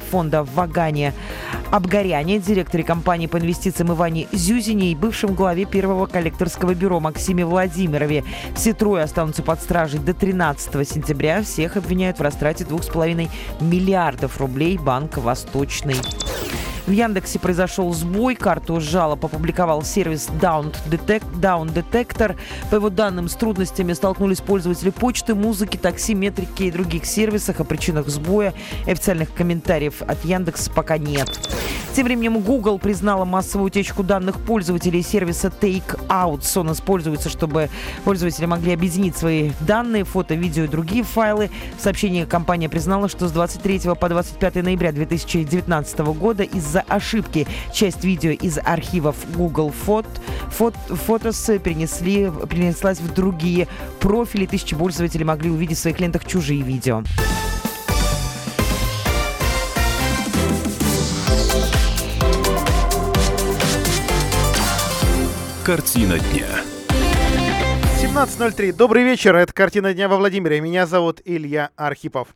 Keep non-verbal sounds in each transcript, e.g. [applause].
фонда «Вагане» Обгоряне, директоре компании по инвестициям Иване Зюзине и бывшем главе первого коллекторского бюро Максиме Владимирове. Все трое останутся под стражей до 13 сентября. Всех обвиняют в растрате 2,5 миллиардов рублей Банка «Восточный». В Яндексе произошел сбой, карту жалоб опубликовал сервис Down, Detect, Down Detector. По его данным, с трудностями столкнулись пользователи почты, музыки, такси, метрики и других сервисах. О причинах сбоя официальных комментариев от Яндекса пока нет. Тем временем Google признала массовую утечку данных пользователей сервиса Takeouts. Он используется, чтобы пользователи могли объединить свои данные, фото, видео и другие файлы. В сообщении компания признала, что с 23 по 25 ноября 2019 года из-за ошибки часть видео из архивов Google Photos перенесли, перенеслась в другие профили. Тысячи пользователей могли увидеть в своих лентах чужие видео. Картина дня. 17.03. Добрый вечер. Это «Картина дня» во Владимире. Меня зовут Илья Архипов.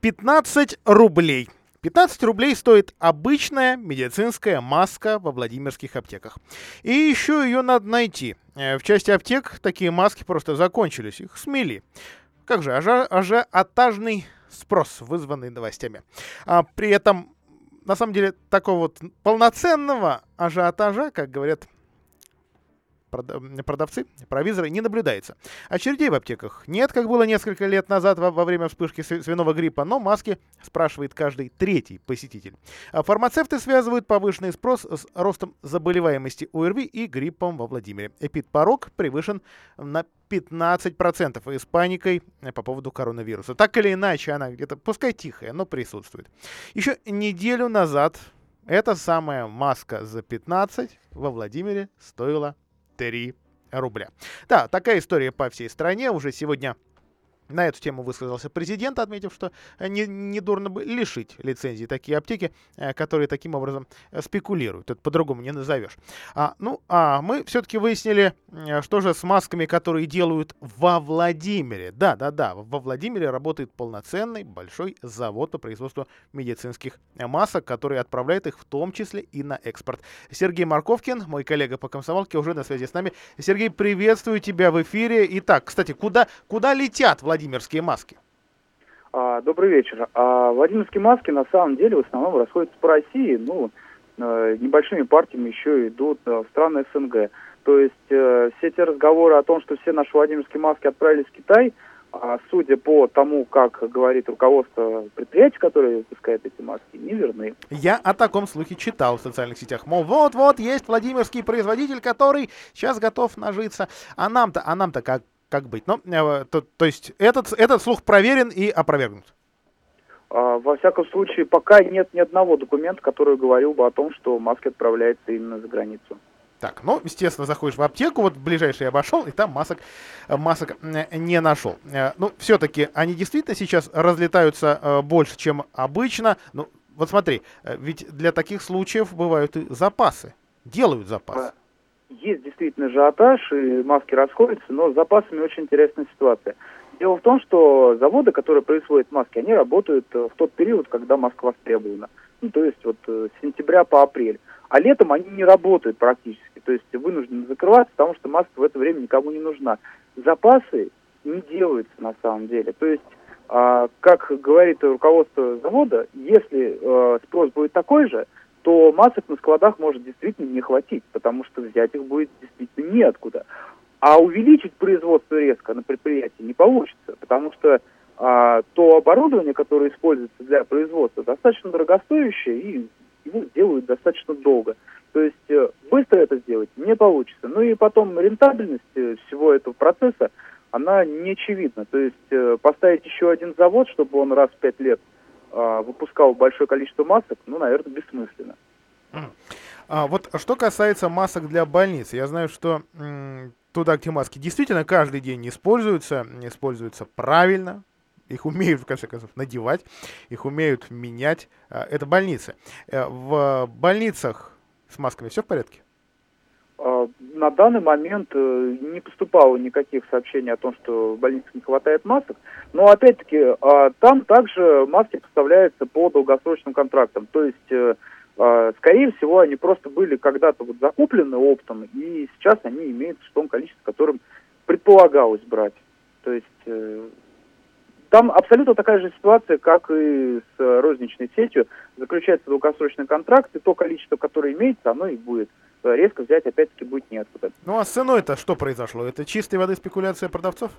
15 рублей. 15 рублей стоит обычная медицинская маска во владимирских аптеках. И еще ее надо найти. Э, в части аптек такие маски просто закончились. Их смели. Как же, ажиотажный спрос, вызванный новостями. А при этом, на самом деле, такого вот полноценного ажиотажа, как говорят продавцы, провизоры не наблюдается. Очередей в аптеках нет, как было несколько лет назад во, время вспышки свиного гриппа, но маски спрашивает каждый третий посетитель. А фармацевты связывают повышенный спрос с ростом заболеваемости ОРВИ и гриппом во Владимире. Эпидпорог превышен на 15% и с паникой по поводу коронавируса. Так или иначе, она где-то, пускай тихая, но присутствует. Еще неделю назад эта самая маска за 15 во Владимире стоила 3 рубля. Да, такая история по всей стране. Уже сегодня на эту тему высказался президент, отметив, что не, не дурно бы лишить лицензии такие аптеки, э, которые таким образом э, спекулируют. Это по-другому не назовешь. А, ну, а мы все-таки выяснили, э, что же с масками, которые делают во Владимире. Да, да, да, во Владимире работает полноценный большой завод по производству медицинских масок, который отправляет их в том числе и на экспорт. Сергей Марковкин, мой коллега по комсомолке, уже на связи с нами. Сергей, приветствую тебя в эфире. Итак, кстати, куда, куда летят Владимир Владимирские маски? А, добрый вечер. А, Владимирские маски на самом деле в основном расходятся по России, ну, э, небольшими партиями еще идут э, в страны СНГ. То есть э, все те разговоры о том, что все наши Владимирские маски отправились в Китай, а, судя по тому, как говорит руководство предприятия, которое выпускает эти маски, неверны. Я о таком слухе читал в социальных сетях. Мол, вот-вот есть владимирский производитель, который сейчас готов нажиться. А нам-то, а нам-то как, как быть. Но, э, то, то есть этот, этот слух проверен и опровергнут. А, во всяком случае, пока нет ни одного документа, который говорил бы о том, что маски отправляются именно за границу. Так, ну, естественно, заходишь в аптеку, вот ближайший я обошел, и там масок, масок не нашел. Э, ну, все-таки они действительно сейчас разлетаются э, больше, чем обычно. Ну, вот смотри, ведь для таких случаев бывают и запасы, делают запасы есть действительно ажиотаж, и маски расходятся, но с запасами очень интересная ситуация. Дело в том, что заводы, которые производят маски, они работают э, в тот период, когда маска востребована. Ну, то есть вот э, с сентября по апрель. А летом они не работают практически. То есть вынуждены закрываться, потому что маска в это время никому не нужна. Запасы не делаются на самом деле. То есть, э, как говорит руководство завода, если э, спрос будет такой же, то масок на складах может действительно не хватить, потому что взять их будет действительно неоткуда. А увеличить производство резко на предприятии не получится, потому что а, то оборудование, которое используется для производства, достаточно дорогостоящее и его делают достаточно долго. То есть э, быстро это сделать не получится. Ну и потом рентабельность э, всего этого процесса, она не очевидна. То есть э, поставить еще один завод, чтобы он раз в пять лет выпускал большое количество масок, ну, наверное, бессмысленно. А, вот что касается масок для больниц, я знаю, что туда, где маски действительно каждый день используются, используются правильно, их умеют, в конце концов, надевать, их умеют менять. А, это больницы. Э, в больницах с масками все в порядке? А, на данный момент э, не поступало никаких сообщений о том, что в больницах не хватает масок. Но опять-таки а, там также маски поставляются по долгосрочным контрактам. То есть, э, а, скорее всего, они просто были когда-то вот закуплены оптом, и сейчас они имеются в том количестве, которым предполагалось брать. То есть э, там абсолютно такая же ситуация, как и с розничной сетью. Заключается долгосрочный контракт, и то количество, которое имеется, оно и будет резко взять опять-таки будет неоткуда. Ну а с ценой-то что произошло? Это чистой воды спекуляция продавцов?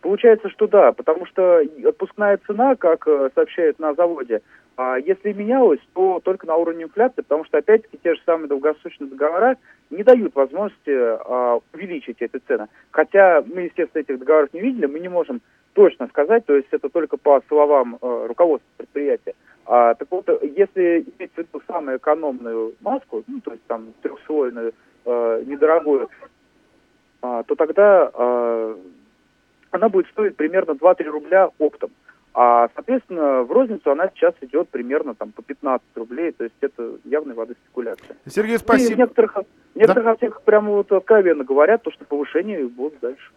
Получается, что да, потому что отпускная цена, как э, сообщают на заводе, а если менялась, то только на уровне инфляции, потому что опять-таки те же самые долгосрочные договора не дают возможности а, увеличить эти цены. Хотя мы, естественно, этих договоров не видели, мы не можем точно сказать, то есть это только по словам э, руководства предприятия. А, так вот, если иметь в виду самую экономную маску, ну, то есть там трехслойную, э, недорогую, э, то тогда э, она будет стоить примерно 2-3 рубля оптом. А, соответственно, в розницу она сейчас идет примерно там по 15 рублей, то есть это явная воды спекуляция. Сергей, спасибо. И в некоторых, некоторых да? аптеках прямо вот откровенно говорят, то, что повышение будет дальше.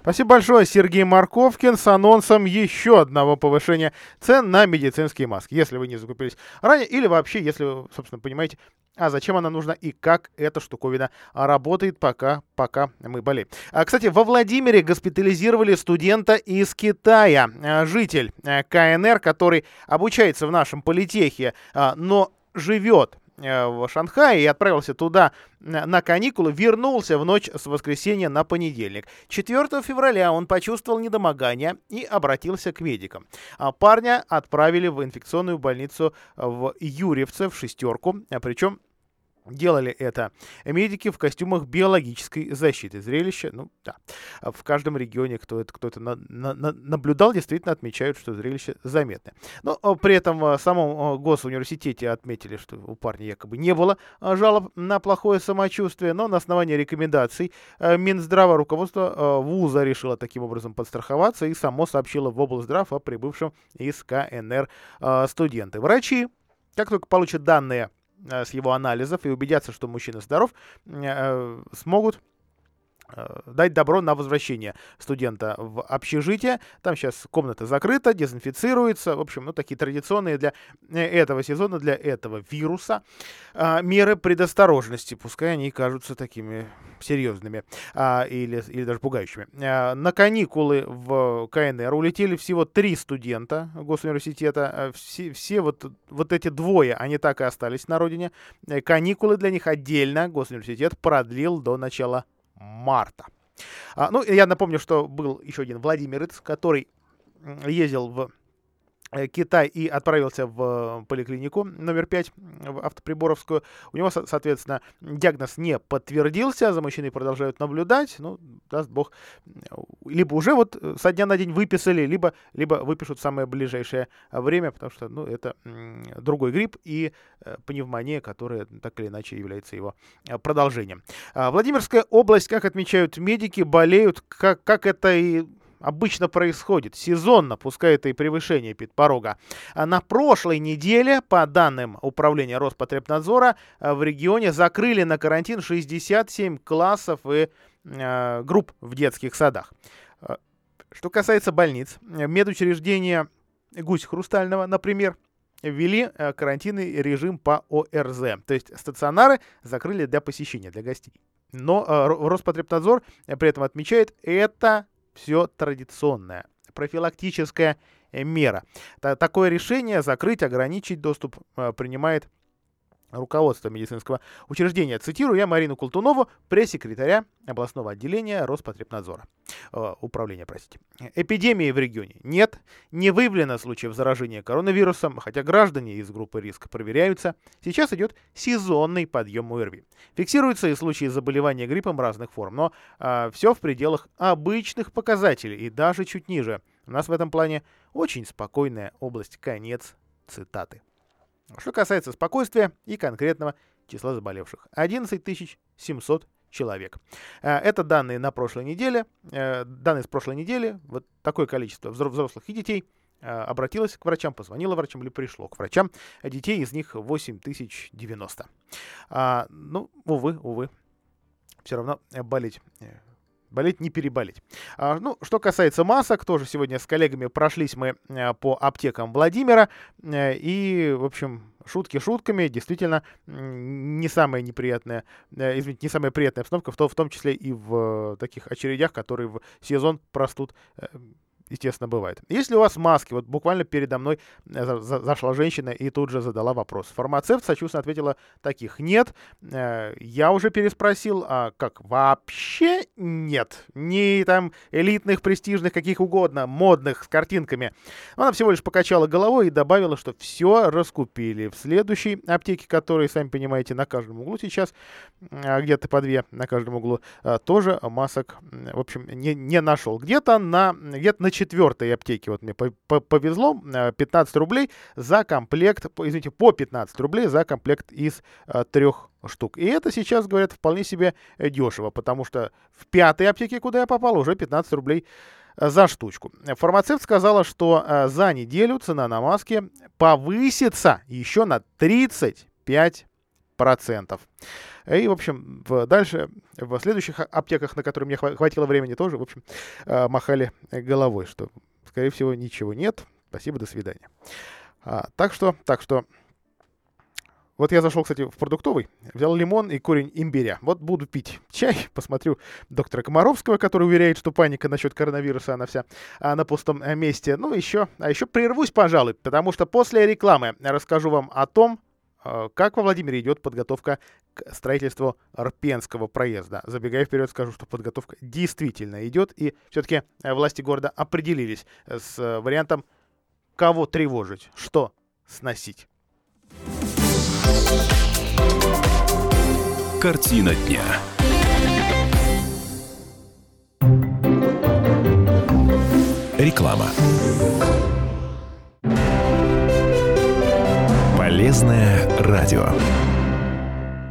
Спасибо большое, Сергей Марковкин, с анонсом еще одного повышения цен на медицинские маски, если вы не закупились ранее, или вообще, если вы, собственно, понимаете, а зачем она нужна и как эта штуковина работает, пока, пока мы болеем. А, кстати, во Владимире госпитализировали студента из Китая, а, житель а, КНР, который обучается в нашем политехе, а, но живет в Шанхае и отправился туда на каникулы, вернулся в ночь с воскресенья на понедельник. 4 февраля он почувствовал недомогание и обратился к медикам. А парня отправили в инфекционную больницу в Юрьевце в шестерку, причем Делали это медики в костюмах биологической защиты. Зрелище, ну да, в каждом регионе, кто это, кто это на, на, наблюдал, действительно отмечают, что зрелище заметное. Но при этом в самом госуниверситете отметили, что у парня якобы не было жалоб на плохое самочувствие, но на основании рекомендаций Минздрава руководство вуза решило таким образом подстраховаться и само сообщило в облздрав о прибывшем из КНР студенты. Врачи, как только получат данные с его анализов и убедятся, что мужчина здоров, э, смогут Э, дать добро на возвращение студента в общежитие. Там сейчас комната закрыта, дезинфицируется. В общем, ну, такие традиционные для э, этого сезона, для этого вируса а, меры предосторожности. Пускай они кажутся такими серьезными а, или, или даже пугающими. А, на каникулы в КНР улетели всего три студента госуниверситета. Все, все вот, вот эти двое, они так и остались на родине. Каникулы для них отдельно госуниверситет продлил до начала марта. А, ну, я напомню, что был еще один Владимирец, который ездил в Китай и отправился в поликлинику номер 5, в автоприборовскую. У него, соответственно, диагноз не подтвердился, за мужчиной продолжают наблюдать. Ну, даст бог, либо уже вот со дня на день выписали, либо, либо выпишут в самое ближайшее время, потому что, ну, это другой грипп и э, пневмония, которая так или иначе является его э, продолжением. А, Владимирская область, как отмечают медики, болеют, как, как это и обычно происходит сезонно, пускай это и превышение порога. А на прошлой неделе, по данным Управления Роспотребнадзора, э, в регионе закрыли на карантин 67 классов и э, групп в детских садах. Э, что касается больниц, медучреждения Гусь Хрустального, например, ввели карантинный режим по ОРЗ. То есть стационары закрыли для посещения, для гостей. Но Роспотребнадзор при этом отмечает, это все традиционное. Профилактическая э, мера. Такое решение закрыть, ограничить доступ э, принимает руководство медицинского учреждения. Цитирую я Марину Култунову, пресс-секретаря областного отделения Роспотребнадзора. Э, управления, простите. Эпидемии в регионе нет. Не выявлено случаев заражения коронавирусом, хотя граждане из группы риска проверяются. Сейчас идет сезонный подъем ОРВИ. Фиксируются и случаи заболевания гриппом разных форм, но э, все в пределах обычных показателей и даже чуть ниже. У нас в этом плане очень спокойная область. Конец цитаты. Что касается спокойствия и конкретного числа заболевших. 11 700 человек. Э, это данные на прошлой неделе. Э, данные с прошлой недели. Вот такое количество взрослых и детей э, обратилось к врачам, позвонило врачам или пришло к врачам. Детей из них 8090. А, ну, увы, увы. все равно болеть болеть не переболеть. А, ну, что касается масок, тоже сегодня с коллегами прошлись мы а, по аптекам Владимира. А, и, в общем, шутки шутками, действительно, не самая неприятная, э, извините, не самая приятная обстановка, в, то, в том числе и в э, таких очередях, которые в сезон простуд э, естественно, бывает. Если у вас маски, вот буквально передо мной э, зашла женщина и тут же задала вопрос. Фармацевт сочувственно ответила, таких нет. Э, я уже переспросил, а как вообще нет? Не там элитных, престижных, каких угодно, модных, с картинками. Она всего лишь покачала головой и добавила, что все раскупили. В следующей аптеке, которые, сами понимаете, на каждом углу сейчас, а где-то по две на каждом углу, э, тоже масок, в общем, не, не нашел. Где-то на, где-то на четвертой аптеке вот мне повезло, 15 э, рублей за комплект, извините, по 15 рублей за комплект из э, трех штук. И это сейчас, говорят, вполне себе э, дешево, потому что в пятой аптеке, куда я попал, уже 15 рублей за штучку. Фармацевт сказала, что за неделю цена на маски повысится еще на 35 процентов. И, в общем, в, дальше, в следующих аптеках, на которые мне хватило времени, тоже, в общем, э, махали головой, что, скорее всего, ничего нет. Спасибо, до свидания. А, так что, так что, вот я зашел, кстати, в продуктовый, взял лимон и корень имбиря. Вот буду пить чай, [laughs] посмотрю доктора Комаровского, который уверяет, что паника насчет коронавируса, она вся а, на пустом э, месте. Ну, еще, а еще прервусь, пожалуй, потому что после рекламы расскажу вам о том, а, как во Владимире идет подготовка к строительству Арпенского проезда? Забегая вперед, скажу, что подготовка действительно идет, и все-таки э, власти города определились с э, вариантом, кого тревожить, что сносить. Картина дня. Реклама. Полезное радио.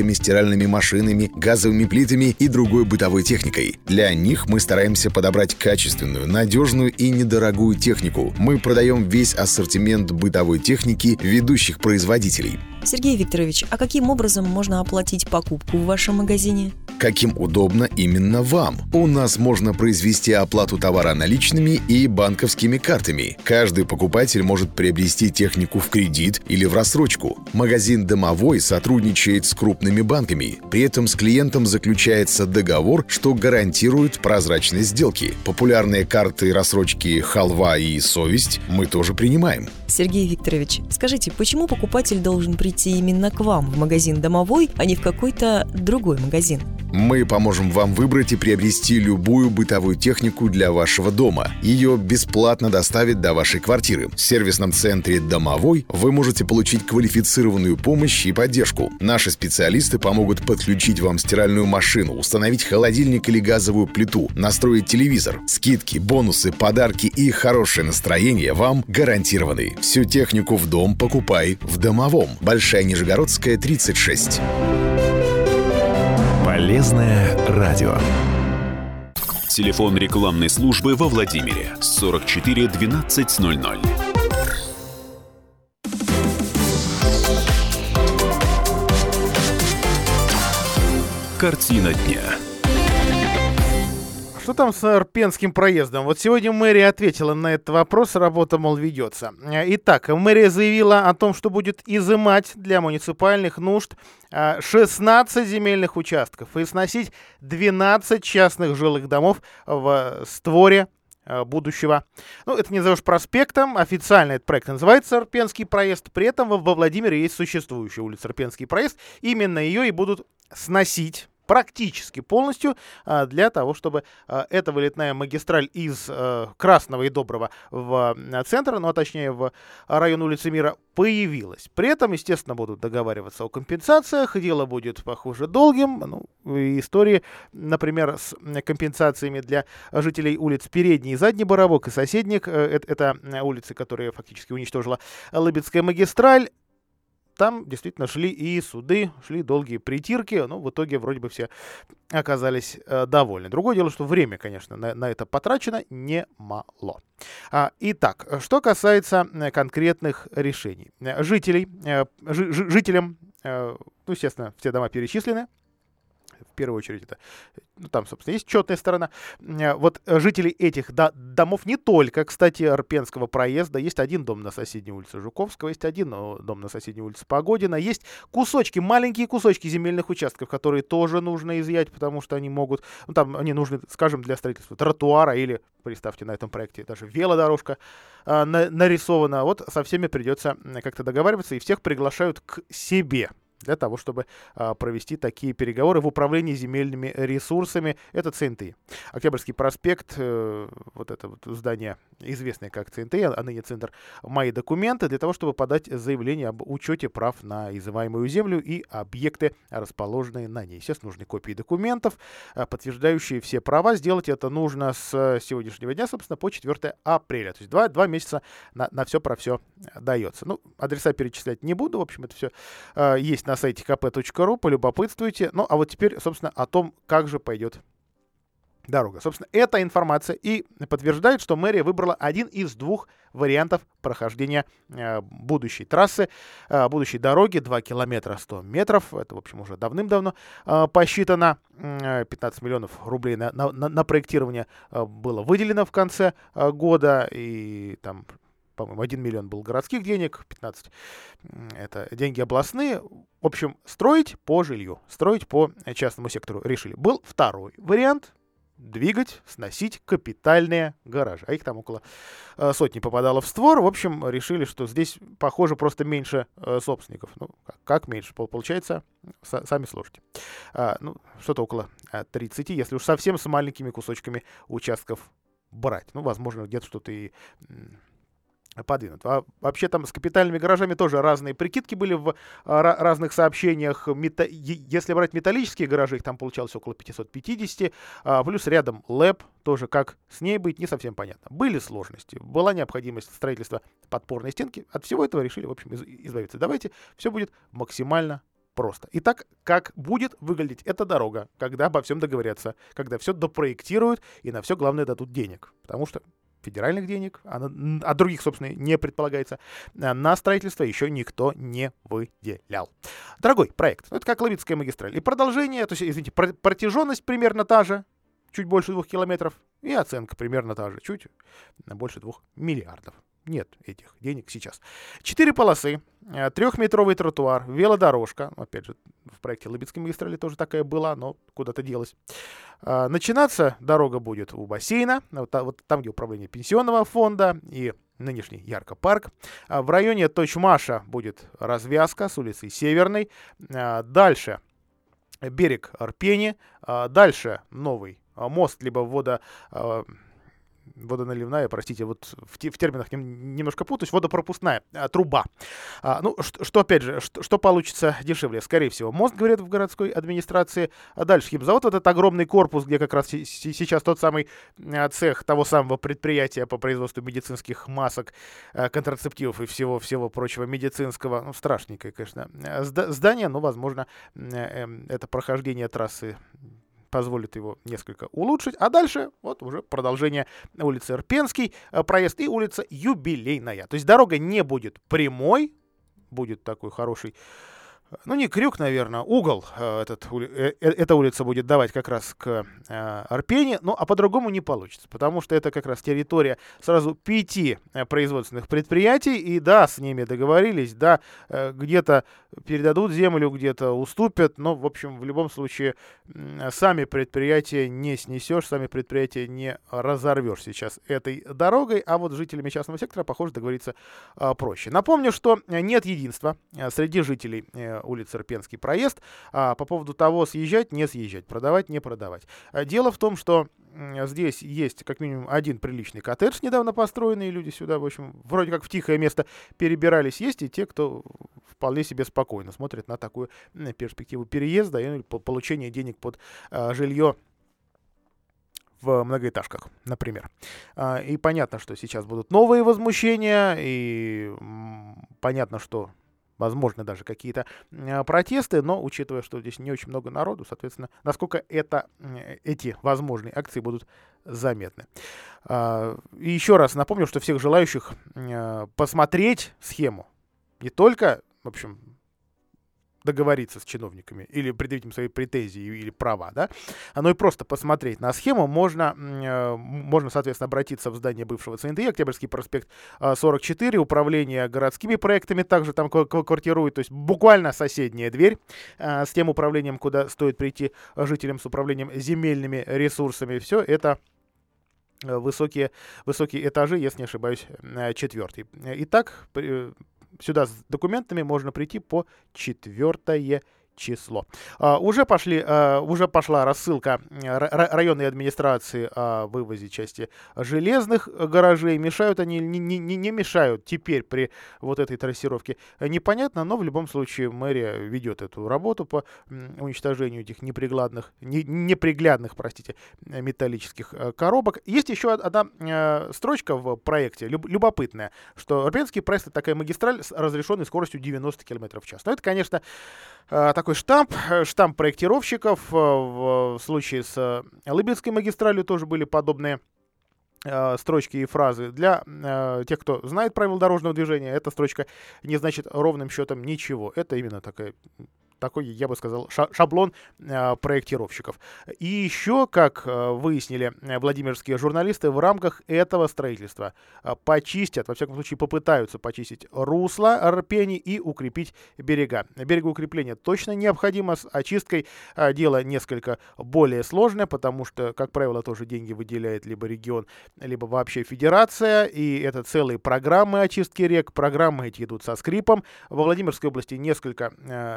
холодильниками, стиральными машинами, газовыми плитами и другой бытовой техникой. Для них мы стараемся подобрать качественную, надежную и недорогую технику. Мы продаем весь ассортимент бытовой техники ведущих производителей. Сергей Викторович, а каким образом можно оплатить покупку в вашем магазине? Каким удобно именно вам. У нас можно произвести оплату товара наличными и банковскими картами. Каждый покупатель может приобрести технику в кредит или в рассрочку. Магазин «Домовой» сотрудничает с крупными банками. При этом с клиентом заключается договор, что гарантирует прозрачность сделки. Популярные карты рассрочки «Халва» и «Совесть» мы тоже принимаем. Сергей Викторович, скажите, почему покупатель должен прийти именно к вам в магазин «Домовой», а не в какой-то другой магазин? Мы поможем вам выбрать и приобрести любую бытовую технику для вашего дома. Ее бесплатно доставят до вашей квартиры. В сервисном центре «Домовой» вы можете получить квалифицированную помощь и поддержку. Наши специалисты помогут подключить вам стиральную машину, установить холодильник или газовую плиту, настроить телевизор. Скидки, бонусы, подарки и хорошее настроение вам гарантированы. Всю технику в дом покупай в «Домовом». Большая Нижегородская, 36. Полезное радио. Телефон рекламной службы во Владимире 44 1200. Картина дня. Что там с Арпенским проездом? Вот сегодня мэрия ответила на этот вопрос, работа, мол, ведется. Итак, мэрия заявила о том, что будет изымать для муниципальных нужд 16 а, земельных участков и сносить 12 частных жилых домов в створе а, будущего. Ну, это не назовешь проспектом, официально этот проект называется Арпенский проезд, при этом во Владимире есть существующая улица Арпенский проезд, именно ее и будут сносить практически полностью для того, чтобы эта вылетная магистраль из Красного и Доброго в центр, ну а точнее в район улицы Мира, появилась. При этом, естественно, будут договариваться о компенсациях. Дело будет, похоже, долгим. Ну, истории, например, с компенсациями для жителей улиц Передний и Задний Боровок и соседних. Э, это улицы, которые фактически уничтожила Лыбецкая магистраль там действительно шли и суды, шли долгие притирки, но в итоге вроде бы все оказались э, довольны. Другое дело, что время, конечно, на, на это потрачено немало. А, итак, что касается э, конкретных решений. Жителей, э, жителям, э, ну, естественно, все дома перечислены, в первую очередь это, ну, там, собственно, есть четная сторона. Э, вот жители этих до, домов не только, кстати, Арпенского проезда, есть один дом на соседней улице Жуковского, есть один дом на соседней улице Погодина, есть кусочки, маленькие кусочки земельных участков, которые тоже нужно изъять, потому что они могут, ну, там, они нужны, скажем, для строительства тротуара или, представьте, на этом проекте даже велодорожка э, на, нарисована. Вот со всеми придется как-то договариваться, и всех приглашают к себе для того, чтобы а, провести такие переговоры в управлении земельными ресурсами. Это ЦНТ. Октябрьский проспект, э, вот это вот здание, известное как ЦНТ, а ныне центр «Мои документы», для того, чтобы подать заявление об учете прав на изымаемую землю и объекты, расположенные на ней. Естественно, нужны копии документов, а, подтверждающие все права. Сделать это нужно с сегодняшнего дня, собственно, по 4 апреля. То есть два, два месяца на, на все про все дается. Ну, адреса перечислять не буду. В общем, это все э, есть на сайте kp.ru, полюбопытствуйте. Ну, а вот теперь, собственно, о том, как же пойдет дорога. Собственно, эта информация и подтверждает, что мэрия выбрала один из двух вариантов прохождения э, будущей трассы, э, будущей дороги 2 километра 100 метров. Это, в общем, уже давным-давно э, посчитано. 15 миллионов рублей на, на, на проектирование было выделено в конце года. И там по-моему, 1 миллион был городских денег, 15 это деньги областные. В общем, строить по жилью, строить по частному сектору решили. Был второй вариант, двигать, сносить капитальные гаражи. А их там около э, сотни попадало в створ. В общем, решили, что здесь, похоже, просто меньше э, собственников. Ну, как, меньше? Получается, сами сложите. А, ну, что-то около 30, э, если уж совсем с маленькими кусочками участков брать. Ну, возможно, где-то что-то и подвинут. А вообще там с капитальными гаражами тоже разные прикидки были в а, разных сообщениях. Мета... Если брать металлические гаражи, их там получалось около 550, а, плюс рядом ЛЭП, тоже как с ней быть, не совсем понятно. Были сложности, была необходимость строительства подпорной стенки. От всего этого решили, в общем, избавиться. Давайте все будет максимально просто. Итак, как будет выглядеть эта дорога, когда обо всем договорятся, когда все допроектируют и на все, главное, дадут денег. Потому что федеральных денег, а, а других, собственно, не предполагается, а, на строительство еще никто не выделял. Дорогой проект, ну, это как Ловицкая магистраль. И продолжение, то есть, извините, протяженность примерно та же, чуть больше двух километров, и оценка примерно та же, чуть больше двух миллиардов. Нет этих денег сейчас. Четыре полосы, э, трехметровый тротуар, велодорожка. Опять же, в проекте Лыбецкой магистрали тоже такая была, но куда-то делась. А, начинаться дорога будет у бассейна, вот, там, где управление пенсионного фонда и нынешний Ярко-парк. А, в районе Точмаша будет развязка с улицы Северной. А, дальше берег Арпени. Дальше новый мост, либо водо водоналивная, простите, вот в, в терминах немножко путаюсь, водопропускная а, труба. А, ну, что, что, опять же, что, что получится дешевле? Скорее всего, мост, говорят в городской администрации. А дальше химзавод, этот огромный корпус, где как раз сейчас тот самый а, цех того самого предприятия по производству медицинских масок, а, контрацептивов и всего-всего прочего медицинского. Ну, страшненькое, конечно, здание, но, возможно, эм, это прохождение трассы позволит его несколько улучшить. А дальше вот уже продолжение улицы Ирпенский, э, проезд и улица Юбилейная. То есть дорога не будет прямой, будет такой хороший ну не крюк, наверное, угол э, этот, э, э, эта улица будет давать как раз к Арпене, ну а по-другому не получится, потому что это как раз территория сразу пяти производственных предприятий, и да, с ними договорились, да, где-то передадут землю, где-то уступят, но, в общем, в любом случае сами предприятия не снесешь, сами предприятия не разорвешь сейчас этой дорогой, а вот жителями частного сектора, похоже, договориться проще. Напомню, что нет единства среди жителей улицы Рпенский проезд. А по поводу того, съезжать, не съезжать, продавать, не продавать. Дело в том, что здесь есть как минимум один приличный коттедж, недавно построенный, люди сюда, в общем, вроде как в тихое место перебирались. Есть и те, кто вполне себе спокойно смотрит на такую перспективу переезда и получения денег под жилье в многоэтажках, например. А, и понятно, что сейчас будут новые возмущения, и понятно, что возможно, даже какие-то а, протесты, но учитывая, что здесь не очень много народу, соответственно, насколько это, эти возможные акции будут заметны. А, и еще раз напомню, что всех желающих посмотреть схему, не только, в общем, договориться с чиновниками или предъявить им свои претензии или права, да, оно и просто посмотреть на схему можно, э, можно, соответственно, обратиться в здание бывшего ЦНД, Октябрьский проспект 44, э, управление городскими проектами также там квартирует, то есть буквально соседняя дверь э, с тем управлением, куда стоит прийти жителям с управлением земельными ресурсами. Все это высокие, высокие этажи, если не ошибаюсь, четвертый. Итак, сюда с документами можно прийти по 4 число. А, уже, пошли, а, уже пошла рассылка районной администрации о вывозе части железных гаражей. Мешают они, не, не, не мешают теперь при вот этой трассировке, непонятно, но в любом случае мэрия ведет эту работу по уничтожению этих неприглядных, не, неприглядных, простите, металлических э, коробок. Есть еще одна э, строчка в проекте, люб, любопытная, что Арпенский проезд это такая магистраль с разрешенной скоростью 90 км в час. Но это, конечно, э, такой штамп, э, штамп проектировщиков. Э, в случае с Лыбинской магистралью тоже были подобные строчки и фразы. Для э, тех, кто знает правила дорожного движения, эта строчка не значит ровным счетом ничего. Это именно такая такой, я бы сказал, шаблон э, проектировщиков. И еще, как э, выяснили э, владимирские журналисты, в рамках этого строительства почистят, во всяком случае попытаются почистить русло Арпени и укрепить берега. Берегоукрепление точно необходимо, с очисткой дело несколько более сложное, потому что, как правило, тоже деньги выделяет либо регион, либо вообще федерация, и это целые программы очистки рек, программы эти идут со скрипом. Во Владимирской области несколько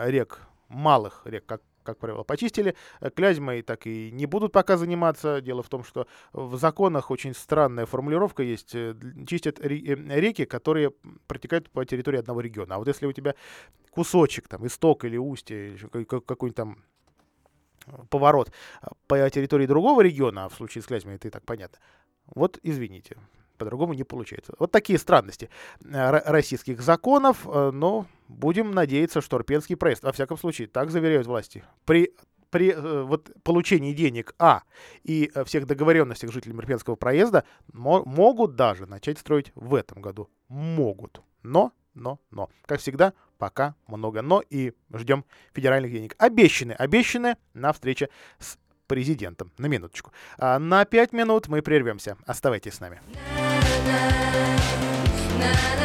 рек малых рек, как как правило, почистили. Э, Клязьмой так и не будут пока заниматься. Дело в том, что в законах очень странная формулировка есть. Э, чистят э, реки, которые протекают по территории одного региона. А вот если у тебя кусочек, там, исток или устье, или какой-нибудь там поворот по территории другого региона, а в случае с Клязьмой это и так понятно, вот извините, по-другому не получается. Вот такие странности э, российских законов, э, но будем надеяться, что Рпенский проезд, во всяком случае, так заверяют власти, при при э, вот, получении денег А и всех договоренностях жителей Мерпенского проезда мо могут даже начать строить в этом году. Могут. Но, но, но. Как всегда, пока много но и ждем федеральных денег. Обещаны, обещаны на встрече с президентом. На минуточку. А на пять минут мы прервемся. Оставайтесь с нами. Я держу тебя за руку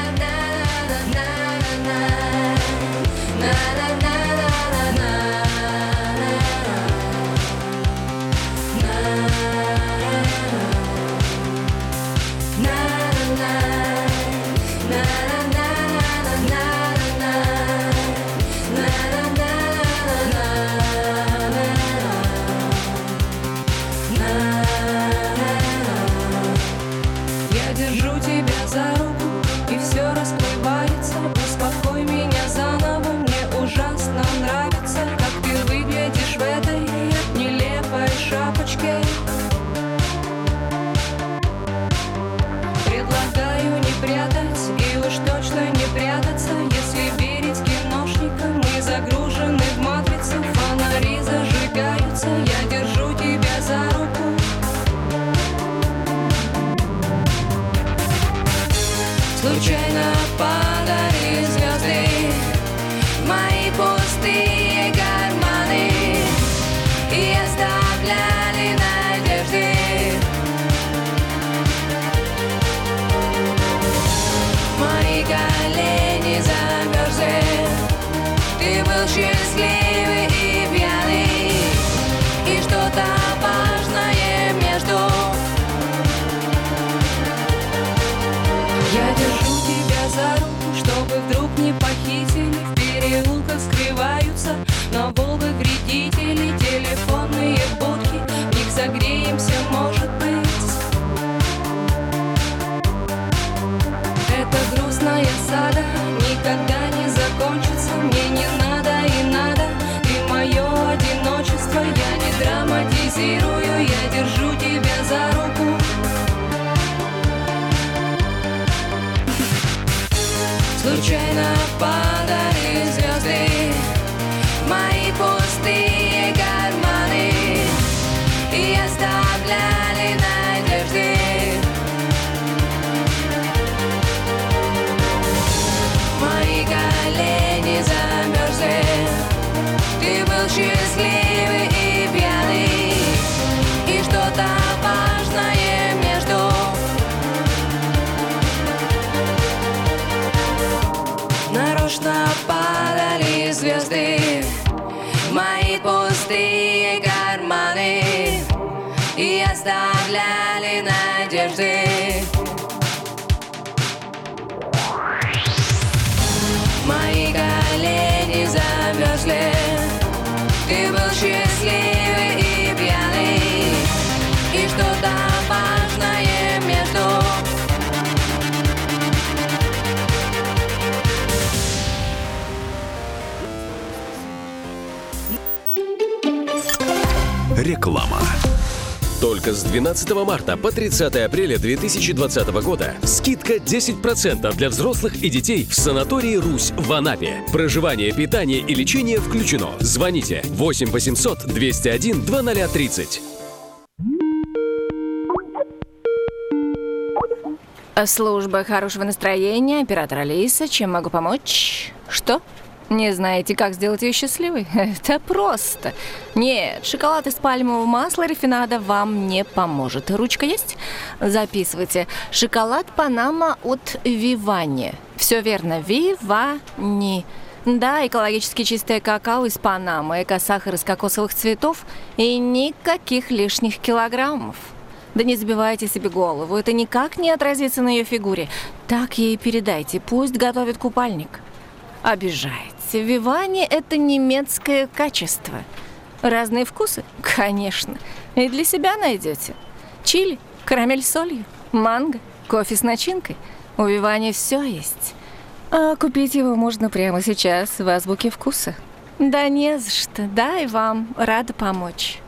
Реклама. Только с 12 марта по 30 апреля 2020 года скидка 10% для взрослых и детей в санатории «Русь» в Анапе. Проживание, питание и лечение включено. Звоните 8 800 201 2030. Служба хорошего настроения, оператор Алиса, чем могу помочь? Что? Не знаете, как сделать ее счастливой? [laughs] Это просто. Нет, шоколад из пальмового масла рафинада вам не поможет. Ручка есть? Записывайте. Шоколад Панама от Вивани. Все верно, Вивани. Да, экологически чистое какао из Панамы, эко-сахар из кокосовых цветов и никаких лишних килограммов. Да не забивайте себе голову, это никак не отразится на ее фигуре. Так ей передайте, пусть готовит купальник. Обижаете. Вивани – это немецкое качество. Разные вкусы? [laughs] Конечно. И для себя найдете. Чили, карамель с солью, манго, кофе с начинкой. У Вивани все есть. А купить его можно прямо сейчас в азбуке вкуса. Да не за что. Дай вам. Рада помочь.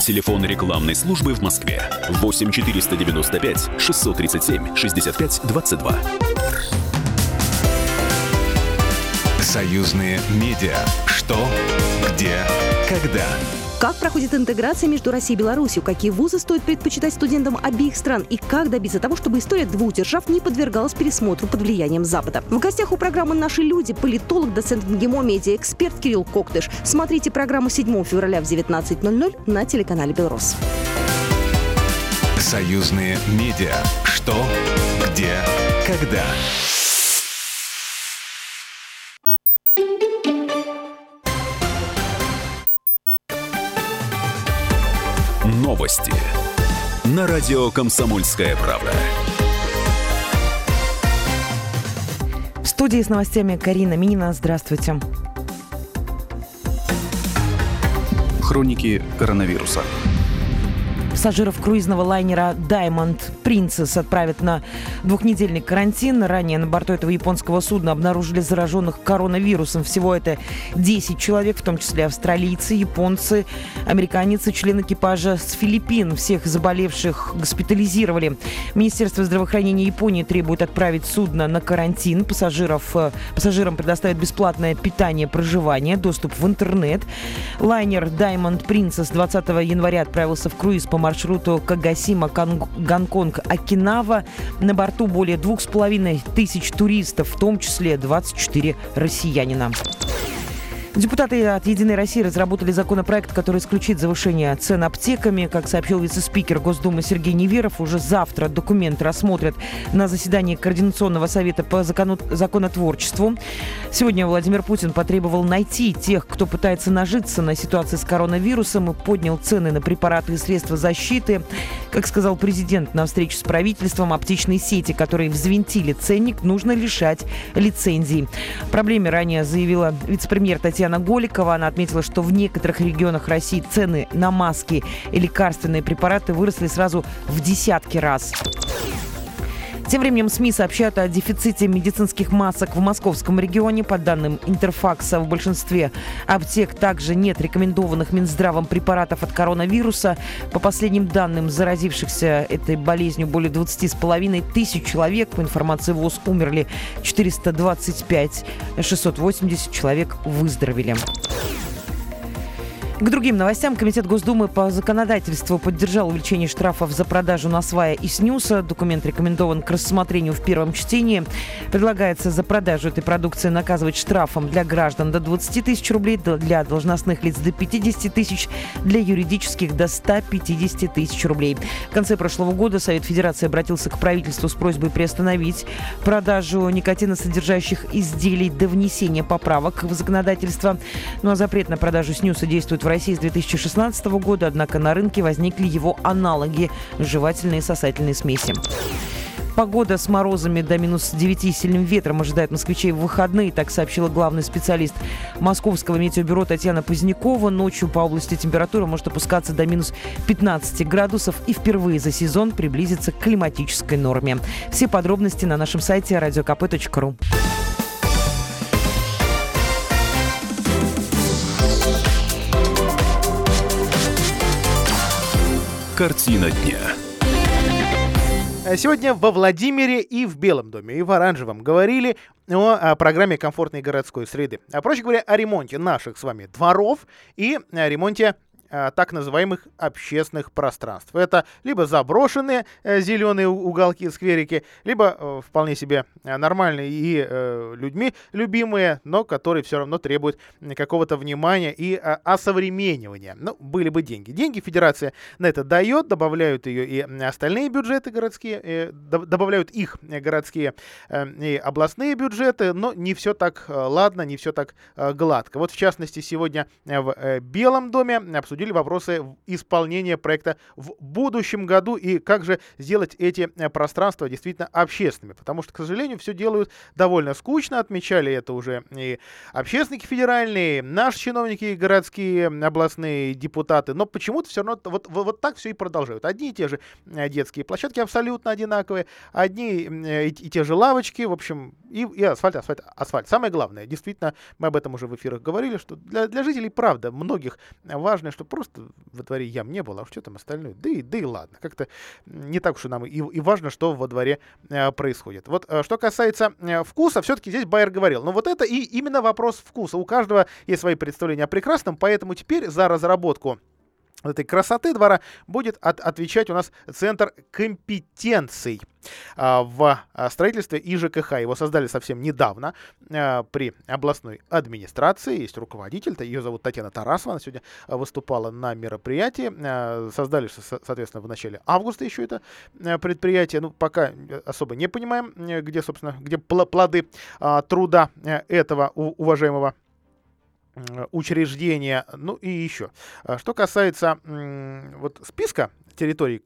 Телефон рекламной службы в Москве 8 495 637 65 22. Союзные медиа. Что? Где? Когда? Как проходит интеграция между Россией и Беларусью? Какие вузы стоит предпочитать студентам обеих стран? И как добиться того, чтобы история двух держав не подвергалась пересмотру под влиянием Запада? В гостях у программы «Наши люди» политолог, доцент МГИМО, медиа-эксперт Кирилл Коктыш. Смотрите программу 7 февраля в 19.00 на телеканале «Белрос». Союзные медиа. Что? Где? Когда? Новости. На радио «Комсомольская правда». В студии с новостями Карина Минина. Здравствуйте. Хроники коронавируса. Пассажиров круизного лайнера Diamond Princess отправят на двухнедельный карантин. Ранее на борту этого японского судна обнаружили зараженных коронавирусом. Всего это 10 человек, в том числе австралийцы, японцы, американец и член экипажа с Филиппин. Всех заболевших госпитализировали. Министерство здравоохранения Японии требует отправить судно на карантин. Пассажиров, э, пассажирам предоставят бесплатное питание, проживание, доступ в интернет. Лайнер Diamond Princess 20 января отправился в круиз по маршруту Кагасима, Гонконг, Окинава. На борту более двух с половиной тысяч туристов, в том числе 24 россиянина. Депутаты от «Единой России» разработали законопроект, который исключит завышение цен аптеками. Как сообщил вице-спикер Госдумы Сергей Неверов, уже завтра документ рассмотрят на заседании Координационного совета по законотворчеству. Сегодня Владимир Путин потребовал найти тех, кто пытается нажиться на ситуации с коронавирусом и поднял цены на препараты и средства защиты. Как сказал президент на встрече с правительством, аптечные сети, которые взвинтили ценник, нужно лишать лицензий. Проблеме ранее заявила вице-премьер Татьяна Татьяна Голикова. Она отметила, что в некоторых регионах России цены на маски и лекарственные препараты выросли сразу в десятки раз. Тем временем СМИ сообщают о дефиците медицинских масок в московском регионе. По данным Интерфакса, в большинстве аптек также нет рекомендованных Минздравом препаратов от коронавируса. По последним данным, заразившихся этой болезнью более 20,5 тысяч человек. По информации ВОЗ умерли 425, 680 человек выздоровели. К другим новостям. Комитет Госдумы по законодательству поддержал увеличение штрафов за продажу на и снюса. Документ рекомендован к рассмотрению в первом чтении. Предлагается за продажу этой продукции наказывать штрафом для граждан до 20 тысяч рублей, для должностных лиц до 50 тысяч, для юридических до 150 тысяч рублей. В конце прошлого года Совет Федерации обратился к правительству с просьбой приостановить продажу никотиносодержащих изделий до внесения поправок в законодательство. Ну а запрет на продажу снюса действует в России с 2016 года, однако на рынке возникли его аналоги – жевательные и сосательные смеси. Погода с морозами до минус 9 и сильным ветром ожидает москвичей в выходные, так сообщила главный специалист Московского метеобюро Татьяна Позднякова. Ночью по области температура может опускаться до минус 15 градусов и впервые за сезон приблизиться к климатической норме. Все подробности на нашем сайте radiokp.ru. Картина дня. Сегодня во Владимире и в Белом доме, и в Оранжевом говорили о, программе комфортной городской среды. А проще говоря, о ремонте наших с вами дворов и ремонте так называемых общественных пространств. Это либо заброшенные э, зеленые уголки, скверики, либо э, вполне себе э, нормальные и э, людьми любимые, но которые все равно требуют какого-то внимания и э, осовременивания. Ну, были бы деньги. Деньги федерация на это дает, добавляют ее и остальные бюджеты городские, э, добавляют их городские э, и областные бюджеты, но не все так ладно, не все так э, гладко. Вот в частности сегодня в э, Белом доме обсудили обсудили вопросы исполнения проекта в будущем году и как же сделать эти э, пространства действительно общественными. Потому что, к сожалению, все делают довольно скучно. Отмечали это уже и общественники федеральные, наши чиновники городские, областные депутаты. Но почему-то все равно вот, вот, вот так все и продолжают. Одни и те же э, детские площадки абсолютно одинаковые, одни э, и, и те же лавочки, в общем, и, и асфальт, асфальт, асфальт. Самое главное, действительно, мы об этом уже в эфирах говорили, что для, для жителей, правда, многих важно, чтобы просто во дворе ям не было, а что там остальное? Да и, да и ладно, как-то не так уж и нам и, и важно, что во дворе э, происходит. Вот э, что касается э, вкуса, все-таки здесь Байер говорил, но вот это и именно вопрос вкуса. У каждого есть свои представления о прекрасном, поэтому теперь за разработку этой красоты двора будет от, отвечать у нас Центр компетенций а, в а, строительстве и ЖКХ. Его создали совсем недавно а, при областной администрации. Есть руководитель, ее зовут Татьяна Тарасова, она сегодня выступала на мероприятии. Создали, соответственно, в начале августа еще это предприятие. Ну, пока особо не понимаем, где, собственно, где плоды труда э, этого уважаемого учреждения. Ну и еще. А что касается вот списка территорий,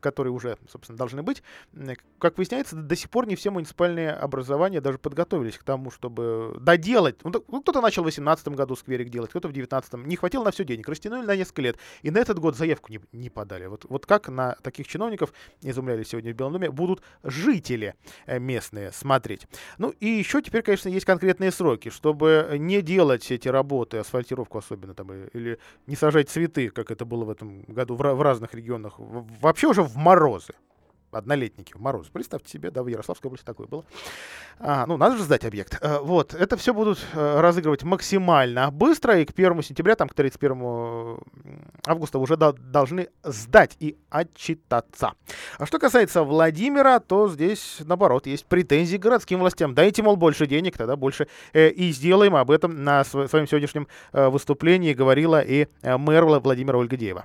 которые уже, собственно, должны быть. Как выясняется, до сих пор не все муниципальные образования даже подготовились к тому, чтобы доделать. Ну, ну кто-то начал в 2018 году скверик делать, кто-то в 2019. Не хватило на все денег, растянули на несколько лет. И на этот год заявку не, не подали. Вот, вот как на таких чиновников, изумляли сегодня в Белом доме, будут жители э, местные смотреть. Ну и еще теперь, конечно, есть конкретные сроки, чтобы не делать эти работы, асфальтировку особенно, там, или не сажать цветы, как это было в этом году в, в разных регионах. Вообще уже в морозы. Однолетники в мороз. Представьте себе, да, в Ярославской области такое было. А, ну, надо же сдать объект. А, вот, это все будут а, разыгрывать максимально быстро, и к 1 сентября, там, к 31 августа уже до, должны сдать и отчитаться. А что касается Владимира, то здесь, наоборот, есть претензии к городским властям. Дайте, мол, больше денег, тогда больше э, и сделаем. Об этом на св- своем сегодняшнем э, выступлении говорила и э, мэр Владимира Ольгадеева.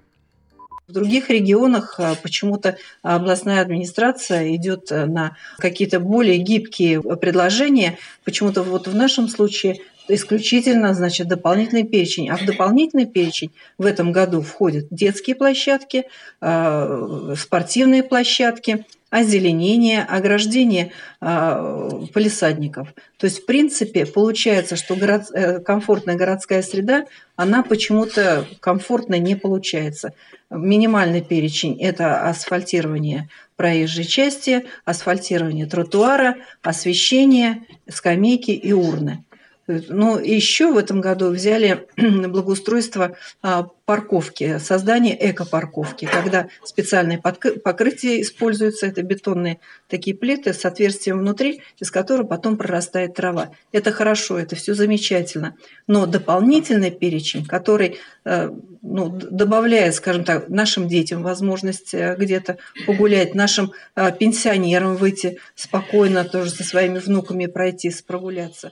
В других регионах а, почему-то областная администрация идет э, на какие-то более гибкие предложения. Почему-то вот в нашем случае исключительно, значит, дополнительный перечень. А в дополнительный перечень в этом году входят детские площадки, а, спортивные площадки, озеленение, ограждение э, полисадников. То есть, в принципе, получается, что город, э, комфортная городская среда, она почему-то комфортной не получается. Минимальный перечень – это асфальтирование проезжей части, асфальтирование тротуара, освещение, скамейки и урны. Ну, еще в этом году взяли [clears throat] благоустройство а, парковки, создание эко-парковки, когда специальное покрытие используется, это бетонные такие плиты с отверстием внутри, из которых потом прорастает трава. Это хорошо, это все замечательно. Но дополнительный перечень, который э, ну, добавляет, скажем так, нашим детям возможность э, где-то погулять, нашим э, пенсионерам выйти спокойно тоже со своими внуками пройтись, прогуляться.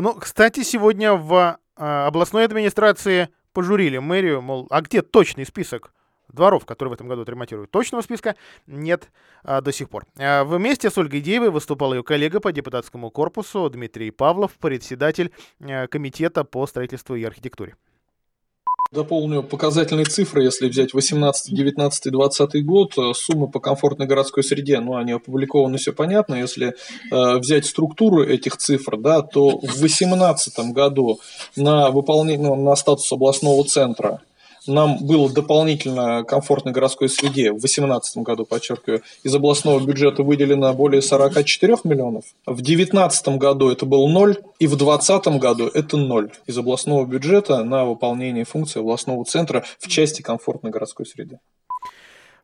Ну, кстати, сегодня в областной администрации пожурили мэрию, мол, а где точный список дворов, которые в этом году отремонтируют. Точного списка нет а, до сих пор. А, вместе с Ольгой Деевой выступал ее коллега по депутатскому корпусу Дмитрий Павлов, председатель а, комитета по строительству и архитектуре. Дополню показательные цифры, если взять 18, 19, 20 год, э, суммы по комфортной городской среде, ну, они опубликованы, все понятно. Если э, взять структуру этих цифр, да, то в 2018 году на выполнение, ну, на статус областного центра нам было дополнительно комфортной городской среде в 2018 году, подчеркиваю, из областного бюджета выделено более 44 миллионов. В 2019 году это был ноль, и в 2020 году это ноль из областного бюджета на выполнение функции областного центра в части комфортной городской среды.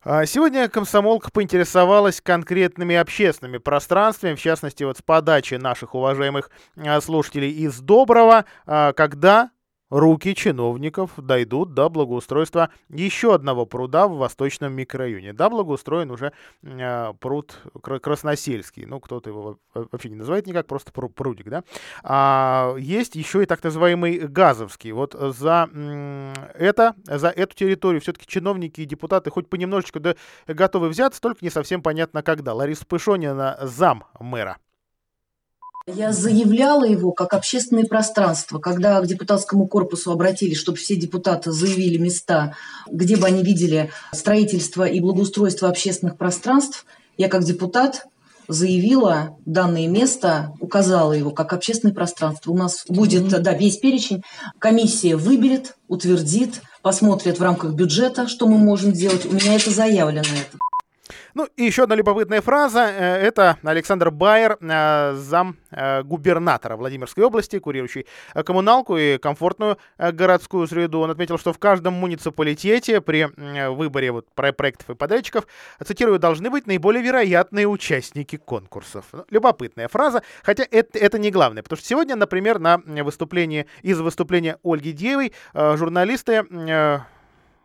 А сегодня комсомолка поинтересовалась конкретными общественными пространствами, в частности, вот с подачи наших уважаемых а, слушателей из Доброго, а, когда руки чиновников дойдут до благоустройства еще одного пруда в восточном микрорайоне. Да, благоустроен уже э, пруд Красносельский. Ну, кто-то его вообще не называет никак, просто прудик, да. А, есть еще и так называемый Газовский. Вот за это, за эту территорию все-таки чиновники и депутаты хоть понемножечку да, готовы взяться, только не совсем понятно когда. Лариса Пышонина, зам мэра. Я заявляла его как общественное пространство, когда к депутатскому корпусу обратились, чтобы все депутаты заявили места, где бы они видели строительство и благоустройство общественных пространств. Я как депутат заявила данное место, указала его как общественное пространство. У нас будет да, весь перечень. Комиссия выберет, утвердит, посмотрит в рамках бюджета, что мы можем сделать. У меня это заявлено. Это. Ну и еще одна любопытная фраза. Э, это Александр Байер, э, зам э, губернатора Владимирской области, курирующий коммуналку и комфортную городскую среду. Он отметил, что в каждом муниципалитете при выборе вот проектов и подрядчиков, цитирую, должны быть наиболее вероятные участники конкурсов. Ну, любопытная фраза, хотя это, это не главное, потому что сегодня, например, на выступлении, из выступления Ольги Девой журналисты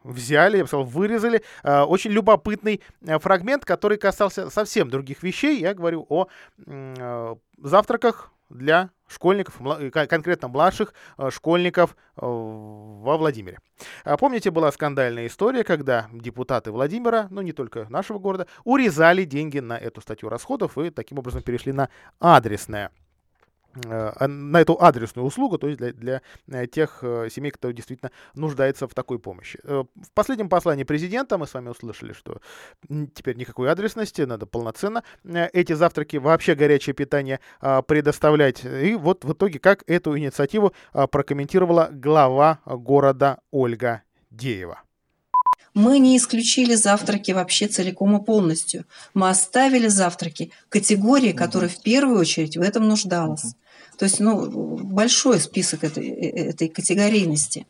взяли, я бы сказал, вырезали э, очень любопытный э, фрагмент, который касался совсем других вещей. Я говорю о э, завтраках для школьников, конкретно младших школьников во Владимире. А помните, была скандальная история, когда депутаты Владимира, ну не только нашего города, урезали деньги на эту статью расходов и таким образом перешли на адресное на эту адресную услугу, то есть для, для э, тех э, семей, кто действительно нуждается в такой помощи. В последнем послании президента мы с вами услышали, что теперь никакой адресности, надо полноценно эти завтраки, вообще горячее питание а, предоставлять. И вот в итоге, как эту инициативу а, прокомментировала глава города Ольга Деева. Мы не исключили завтраки вообще целиком и полностью. Мы оставили завтраки категории, которая в первую очередь в этом нуждалась. То есть ну, большой список этой, этой категорийности.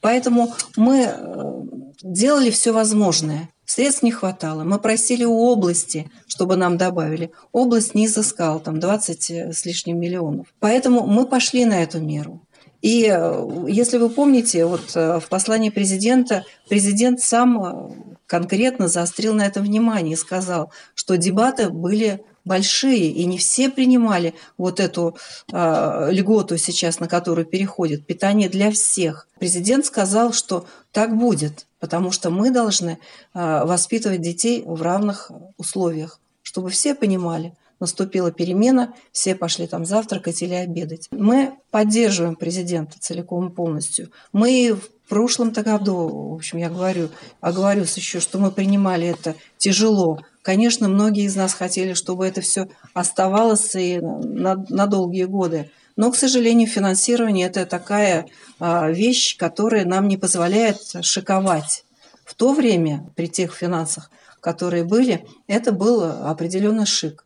Поэтому мы э, делали все возможное. Средств не хватало. Мы просили у области, чтобы нам добавили. Область не изыскала там 20 э, с лишним миллионов. Поэтому мы пошли на эту меру. И э, если вы помните, вот в послании президента, президент сам конкретно заострил на этом внимание и сказал, что дебаты были большие, и не все принимали вот эту э, льготу сейчас, на которую переходит, питание для всех. Президент сказал, что так будет, потому что мы должны э, воспитывать детей в равных условиях, чтобы все понимали, наступила перемена, все пошли там завтракать или обедать. Мы поддерживаем президента целиком и полностью. Мы в прошлом-то году, в общем, я говорю, оговорюсь еще, что мы принимали это тяжело, Конечно, многие из нас хотели, чтобы это все оставалось и на, на долгие годы. Но, к сожалению, финансирование – это такая а, вещь, которая нам не позволяет шиковать. В то время, при тех финансах, которые были, это был определенный шик.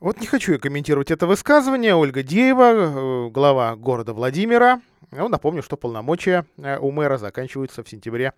Вот не хочу я комментировать это высказывание. Ольга Деева, э, глава города Владимира. Ну, напомню, что полномочия э, у мэра заканчиваются в сентябре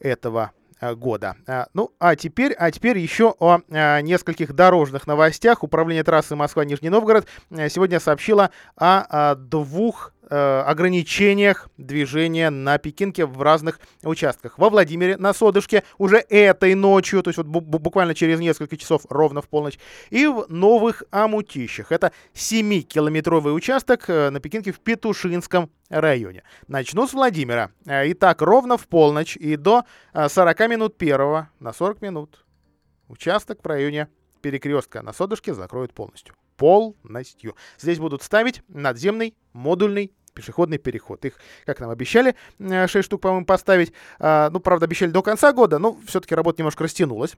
этого года. А, Ну, а теперь, а теперь еще о а, нескольких дорожных новостях. Управление трассы Москва-Нижний Новгород э, сегодня сообщило о, двух э, ограничениях движения на Пекинке в разных участках. Во Владимире на Содышке уже этой ночью, то есть вот бу- бу- буквально через несколько часов, ровно в полночь, и в Новых Амутищах. Это 7-километровый участок э, на Пекинке в Петушинском районе. Начну с Владимира. Э, Итак, ровно в полночь и до э, 40 минут первого на 40 минут участок в районе перекрестка на Содышке закроют полностью. Полностью. Здесь будут ставить надземный модульный пешеходный переход. Их, как нам обещали, 6 штук, по-моему, поставить. А, Ну, правда, обещали до конца года, но все-таки работа немножко растянулась.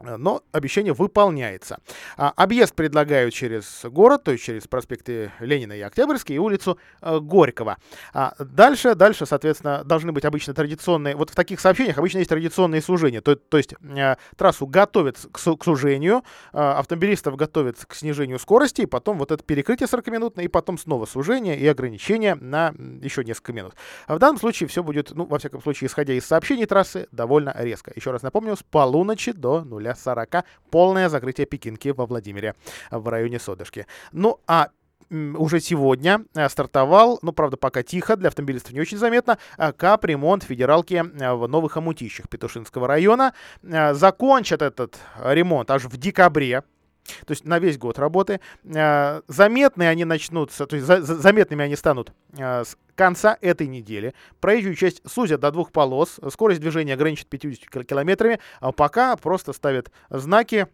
Э, Но обещание выполняется. А, объезд предлагают через город, то есть через проспекты Ленина и Октябрьский и улицу э, Горького. А дальше, дальше, соответственно, должны быть обычно традиционные, вот в таких сообщениях обычно есть традиционные сужения. То, то есть э, трассу готовят к, к сужению, автомобилистов готовят к снижению скорости, и потом вот это перекрытие 40-минутное, и потом снова сужение и ограничение на еще несколько минут. А в данном случае все будет, ну, во всяком случае, исходя из сообщений трассы, довольно резко. Еще раз напомню, с полуночи до 0.40 полное закрытие Пекинки во Владимире в районе Содышки. Ну, а уже сегодня э, стартовал, ну, правда, пока тихо, для автомобилистов не очень заметно, э, капремонт федералки э, в Новых Амутищах Петушинского района. Э, Закончат этот ремонт аж в декабре, то есть на весь год работы. Э, Заметные они начнутся, то есть за- за- заметными они станут э, с конца этой недели. Проезжую часть сузят до двух полос, скорость движения ограничит 50 кил- километрами, а пока просто ставят знаки,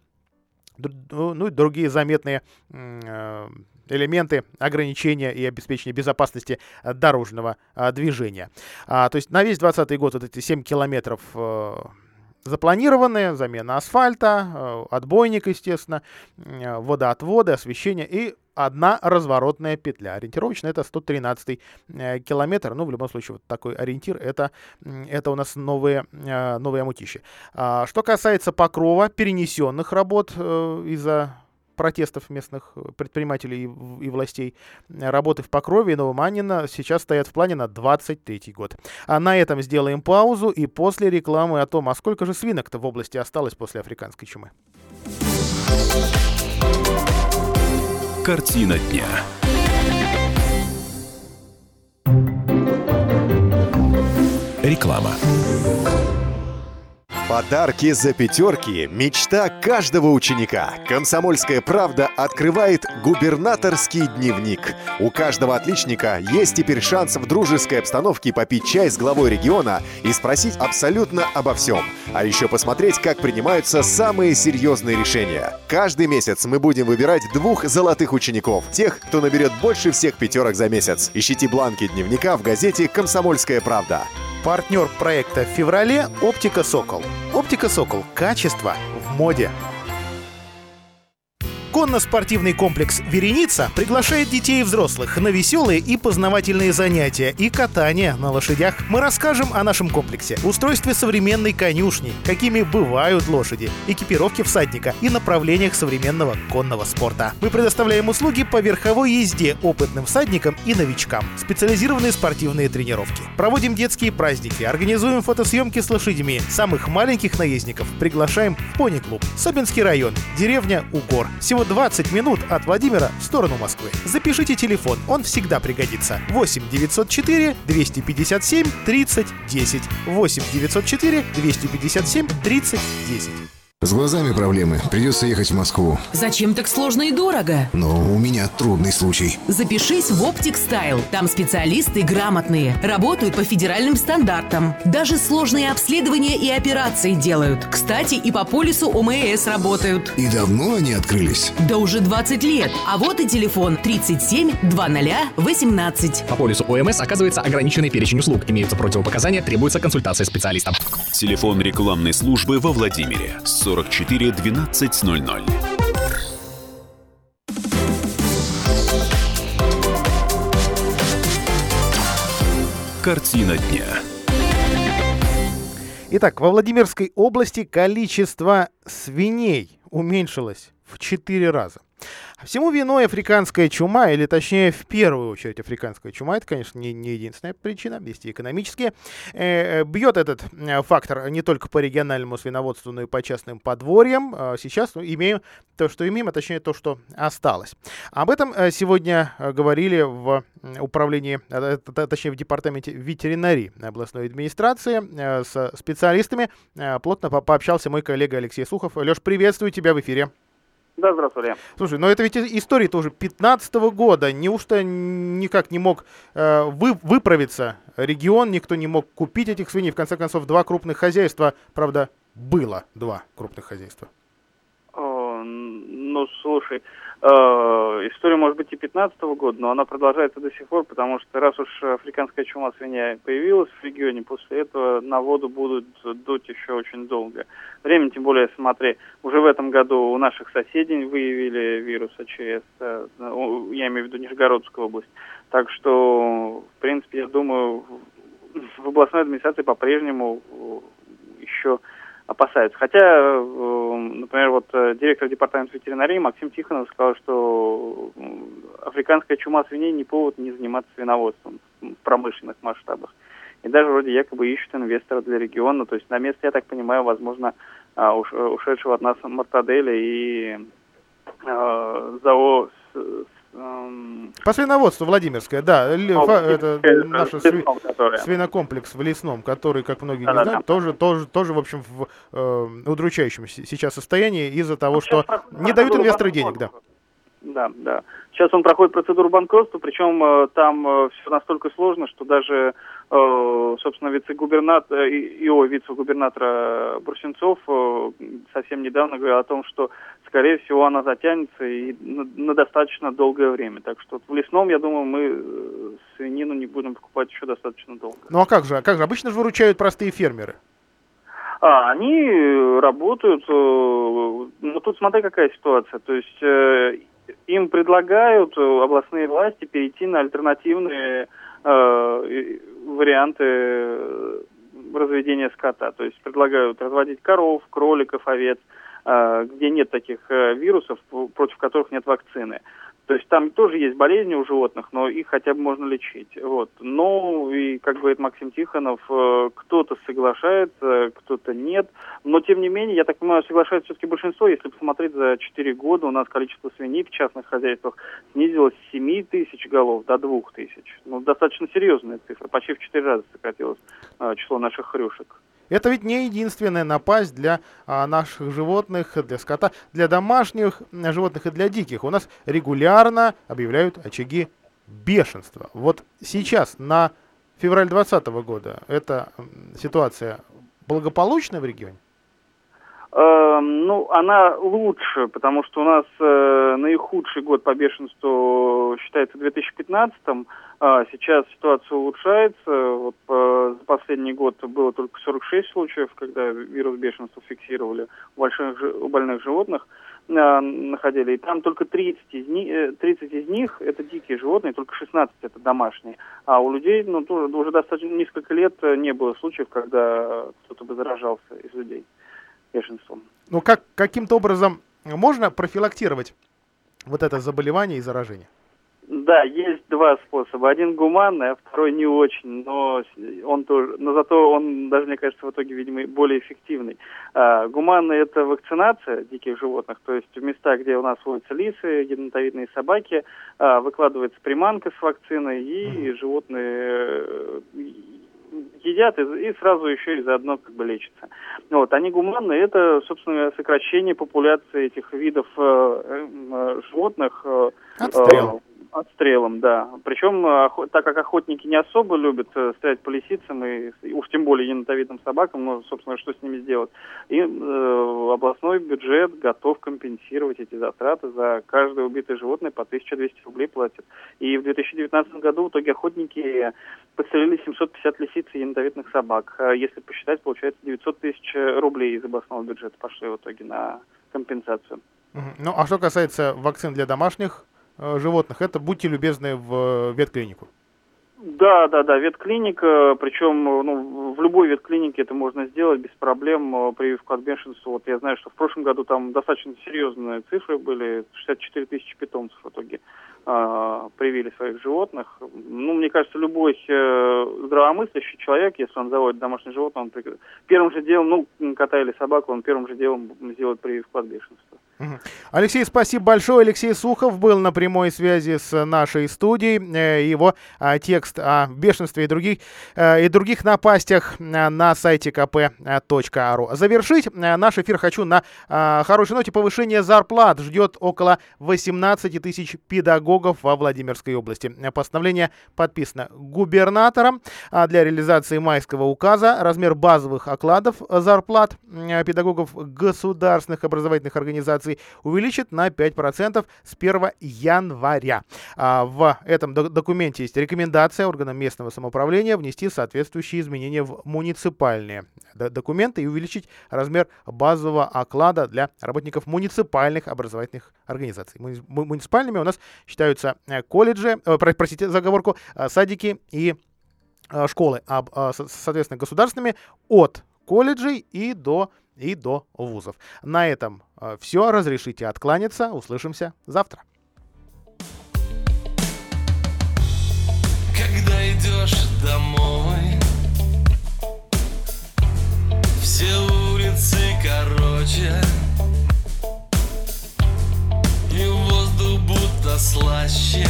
ну и другие заметные э, элементы ограничения и обеспечения безопасности дорожного э, движения. А, то есть на весь 2020 год вот эти 7 километров запланированные, замена асфальта, э, отбойник, естественно, э, водоотводы, освещение и одна разворотная петля. Ориентировочно это 113 э, километр. Ну, в любом случае, вот такой ориентир, это, это у нас новые, новые амутищи. А, что касается покрова, перенесенных работ из-за протестов местных э, предпринимателей и, властей, э, работы в Покрове и Новоманина сейчас стоят в плане на 23 год. А на этом сделаем паузу и после рекламы о том, а сколько же свинок-то в области осталось после африканской чумы. Картина дня. Реклама. Подарки за пятерки – мечта каждого ученика. Комсомольская правда открывает губернаторский дневник. У каждого отличника есть теперь шанс в дружеской обстановке попить чай с главой региона и спросить абсолютно обо всем. А еще посмотреть, как принимаются самые серьезные решения. Каждый месяц мы будем выбирать двух золотых учеников. Тех, кто наберет больше всех пятерок за месяц. Ищите бланки дневника в газете «Комсомольская правда». Партнер проекта в феврале – Оптика Сокол. Оптика Сокол. Качество в моде. Конно-спортивный комплекс «Вереница» приглашает детей и взрослых на веселые и познавательные занятия и катание на лошадях. Мы расскажем о нашем комплексе, устройстве современной конюшни, какими бывают лошади, экипировке всадника и направлениях современного конного спорта. Мы предоставляем услуги по верховой езде опытным всадникам и новичкам, специализированные спортивные тренировки. Проводим детские праздники, организуем фотосъемки с лошадьми. Самых маленьких наездников приглашаем в пони-клуб. Собинский район, деревня Угор. Всего 20 минут от Владимира в сторону Москвы. Запишите телефон, он всегда пригодится. 8 904 257 30 10. 8 904 257 30 10. С глазами проблемы. Придется ехать в Москву. Зачем так сложно и дорого? Но у меня трудный случай. Запишись в Оптик Стайл. Там специалисты грамотные, работают по федеральным стандартам. Даже сложные обследования и операции делают. Кстати, и по полису ОМС работают. И давно они открылись? Да уже 20 лет. А вот и телефон 37 20 18. По полису ОМС оказывается ограниченный перечень услуг. Имеются противопоказания, требуется консультация специалиста. Телефон рекламной службы во Владимире 44 1200. Картина дня. Итак, во Владимирской области количество свиней уменьшилось в 4 раза. Всему виной африканская чума, или точнее в первую очередь африканская чума, это, конечно, не, не единственная причина, есть и экономические. Э, бьет этот э, фактор не только по региональному свиноводству, но и по частным подворьям. Э, сейчас ну, имеем то, что имеем, а точнее то, что осталось. Об этом э, сегодня э, говорили в управлении, э, точнее в департаменте ветеринарии областной администрации э, с специалистами. Э, плотно по пообщался мой коллега Алексей Сухов. Леш, приветствую тебя в эфире. Да, здравствуйте. Слушай, но это ведь история тоже 15 года. Неужто никак не мог э, вы, выправиться регион, никто не мог купить этих свиней? В конце концов, два крупных хозяйства, правда, было два крупных хозяйства. О, ну, слушай, история может быть и 15 года, но она продолжается до сих пор, потому что раз уж африканская чума свинья появилась в регионе, после этого на воду будут дуть еще очень долго. Время, тем более, смотри, уже в этом году у наших соседей выявили вирус АЧС, э, я имею в виду Нижегородскую область. Так что, в принципе, я думаю, в областной администрации по-прежнему еще опасаются. Хотя, э, например, вот э, директор департамента ветеринарии Максим Тихонов сказал, что африканская чума свиней не повод не заниматься свиноводством в промышленных масштабах. И даже вроде якобы ищут инвестора для региона. То есть на месте, я так понимаю, возможно, а, ушедшего от нас Мартаделя и э, ЗАО эм... По свиноводству Владимирская, да, ну, это наш сви... свинокомплекс в Лесном, который, как многие да, не да, знают, да. тоже, тоже, тоже, в общем, в э, удручающем сейчас состоянии из-за того, что не дают инвесторы денег, да. Да, да. Сейчас он проходит процедуру банкротства, причем э, там э, все настолько сложно, что даже, э, собственно, вице-губернатор, э, ИО вице-губернатора Брусенцов э, совсем недавно говорил о том, что, скорее всего, она затянется и на, на достаточно долгое время. Так что в лесном, я думаю, мы э, свинину не будем покупать еще достаточно долго. Ну а как же? А как же? Обычно же выручают простые фермеры. А, они работают, ну тут смотри какая ситуация, то есть им предлагают э, областные власти перейти на альтернативные э, варианты э, разведения скота. То есть предлагают разводить коров, кроликов, овец, э, где нет таких э, вирусов, против которых нет вакцины. То есть там тоже есть болезни у животных, но их хотя бы можно лечить. Вот. Но, и, как говорит Максим Тихонов, э, кто-то соглашается, кто-то нет. Но, тем не менее, я так понимаю, соглашается все-таки большинство. Если посмотреть за 4 года, у нас количество свиней в частных хозяйствах снизилось с 7 тысяч голов до 2 тысяч. Ну, достаточно серьезная цифра. Почти в 4 раза сократилось э, число наших хрюшек. Это ведь не единственная напасть для а, наших животных, для скота, для домашних животных и для диких. У нас регулярно объявляют очаги бешенства. Вот сейчас, на февраль 2020 года, эта ситуация благополучна в регионе? Э, ну, она лучше, потому что у нас э, наихудший год по бешенству считается 2015 -м. А сейчас ситуация улучшается. Вот по, за последний год было только 46 случаев, когда вирус бешенства фиксировали у, больших, у больных животных э, находили. И там только 30 из, них, 30 из них это дикие животные, только 16 это домашние. А у людей ну, тоже, уже достаточно несколько лет не было случаев, когда кто-то бы заражался из людей бешенством. Ну, как, каким-то образом можно профилактировать вот это заболевание и заражение? Да, есть два способа. Один гуманный, а второй не очень, но он тоже, но зато он даже, мне кажется, в итоге, видимо, более эффективный. А, гуманный это вакцинация диких животных, то есть в местах, где у нас водятся лисы, генотовидные собаки, а, выкладывается приманка с вакциной, и mm-hmm. животные едят и, и сразу еще и заодно как бы лечатся. Вот, они гуманные, это, собственно, сокращение популяции этих видов э, э, животных. Э, Отстрел. Э, Отстрелом, да. Причем, так как охотники не особо любят э, стрелять по лисицам, и, уж тем более енотовидным собакам, ну, собственно, что с ними сделать, и э, областной бюджет готов компенсировать эти затраты за каждое убитое животное по 1200 рублей платят. И в 2019 году в итоге охотники подстрелили 750 лисиц и енотовидных собак. А если посчитать, получается 900 тысяч рублей из областного бюджета пошли в итоге на компенсацию. Ну, а что касается вакцин для домашних Э, животных, это будьте любезны в э, ветклинику. Да, да, да, ветклиника, причем ну, в любой ветклинике это можно сделать без проблем, э, прививку от бешенства. Вот я знаю, что в прошлом году там достаточно серьезные цифры были, 64 тысячи питомцев в итоге э, привили своих животных. Ну, мне кажется, любой э, здравомыслящий человек, если он заводит домашнее животное, он первым же делом, ну, кота или собаку, он первым же делом сделает прививку от бешенства. Алексей, спасибо большое. Алексей Сухов был на прямой связи с нашей студией. Э, Его а, текст о бешенстве и других, э, и других напастях э, на сайте kp.ru. Завершить наш эфир хочу на а, хорошей ноте. Повышение зарплат ждет около 18 тысяч педагогов во Владимирской области. Постановление подписано губернатором. А Для реализации майского указа размер базовых окладов зарплат педагогов государственных образовательных организаций увеличит на 5% с 1 января. А В этом до- документе есть рекомендация органам местного самоуправления внести соответствующие изменения в муниципальные документы и увеличить размер базового оклада для работников муниципальных образовательных организаций. Муни- му- Муниципальными у нас считаются э, колледжи, э, про- простите за оговорку, э, садики и школы, а, со- соответственно, государственными от колледжей и до, и до вузов. На этом все. Разрешите откланяться. Услышимся завтра. Когда идешь домой Все улицы короче И воздух будто слаще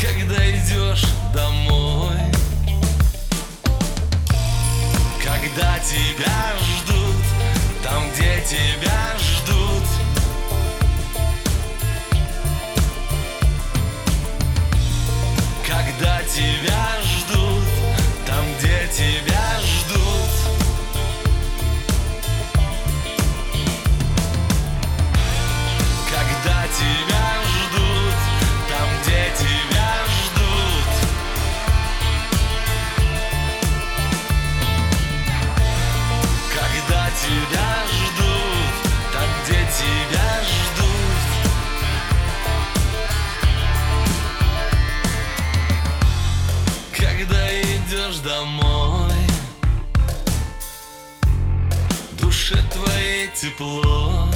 Когда идешь домой Когда тебя ждут Там, где тебя ждут. Когда тебя ждут, там, где тебя тепло.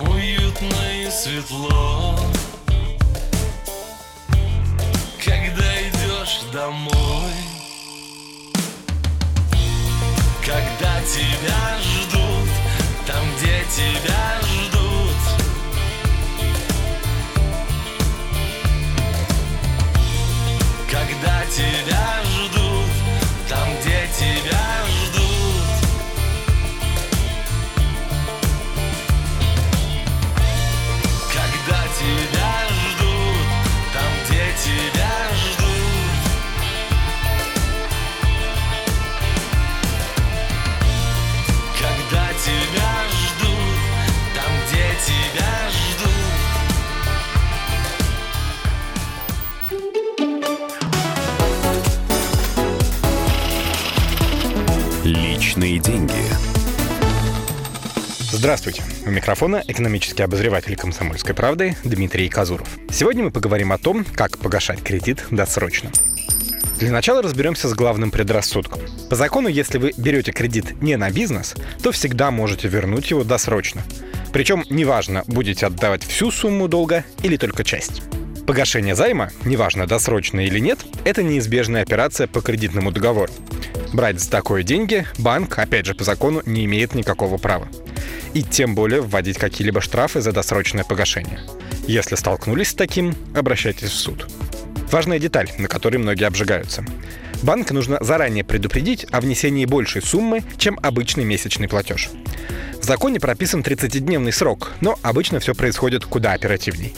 Уютно и светло. Когда идешь домой Когда тебя ждут Там, где тебя ждут. Когда тебя Здравствуйте. У микрофона экономический обозреватель «Комсомольской правды» Дмитрий Казуров. Сегодня мы поговорим о том, как погашать кредит досрочно. Для начала разберемся с главным предрассудком. По закону, если вы берете кредит не на бизнес, то всегда можете вернуть его досрочно. Причем неважно, будете отдавать всю сумму долга или только часть. Погашение займа, неважно досрочно или нет, это неизбежная операция по кредитному договору. Брать за такое деньги банк, опять же по закону, не имеет никакого права. И тем более вводить какие-либо штрафы за досрочное погашение. Если столкнулись с таким, обращайтесь в суд. Важная деталь, на которой многие обжигаются. Банку нужно заранее предупредить о внесении большей суммы, чем обычный месячный платеж. В законе прописан 30-дневный срок, но обычно все происходит куда оперативней.